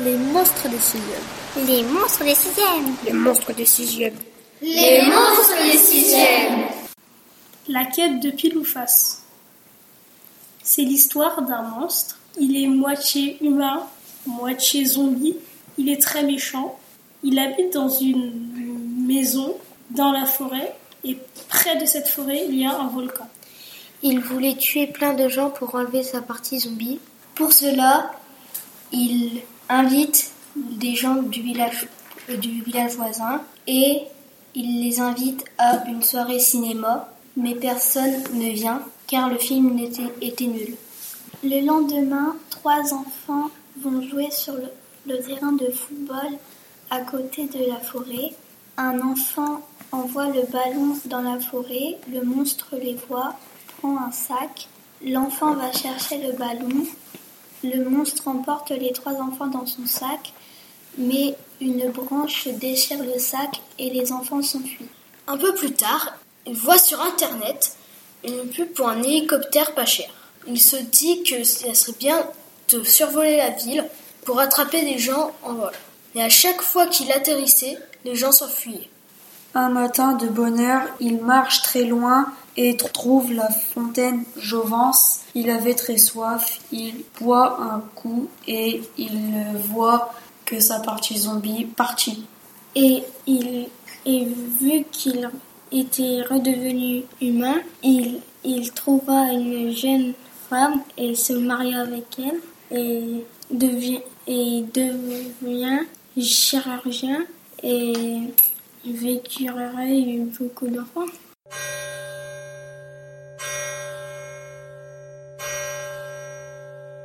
Les monstres des sixièmes. Les monstres des sixièmes. Les monstres des sixièmes. Les monstres des sixièmes. La quête de pile ou face. C'est l'histoire d'un monstre. Il est moitié humain, moitié zombie. Il est très méchant. Il habite dans une maison dans la forêt et près de cette forêt, il y a un volcan. Il voulait tuer plein de gens pour enlever sa partie zombie. Pour cela, il invite des gens du village, euh, du village voisin et il les invite à une soirée cinéma, mais personne ne vient car le film était, nul. Le lendemain, trois enfants vont jouer sur le terrain de football à côté de la forêt. Un enfant envoie le ballon dans la forêt, le monstre les voit, prend un sac, l'enfant va chercher le ballon, le monstre emporte les trois enfants dans son sac, mais une branche déchire le sac et les enfants s'enfuient. Un peu plus tard, il voit sur internet une pub pour un hélicoptère pas cher. Il se dit que ça serait bien de survoler la ville pour attraper des gens en vol. Mais à chaque fois qu'il atterrissait, les gens s'enfuyaient. Un matin de bonne heure, il marche très loin et trouve la fontaine Jovence. Il avait très soif, il boit un coup et il voit que sa partie zombie partit. Et il et vu qu'il était redevenu humain, il, il trouva une jeune femme et se maria avec elle et devient, et devient chirurgien et vécurerait beaucoup d'enfants.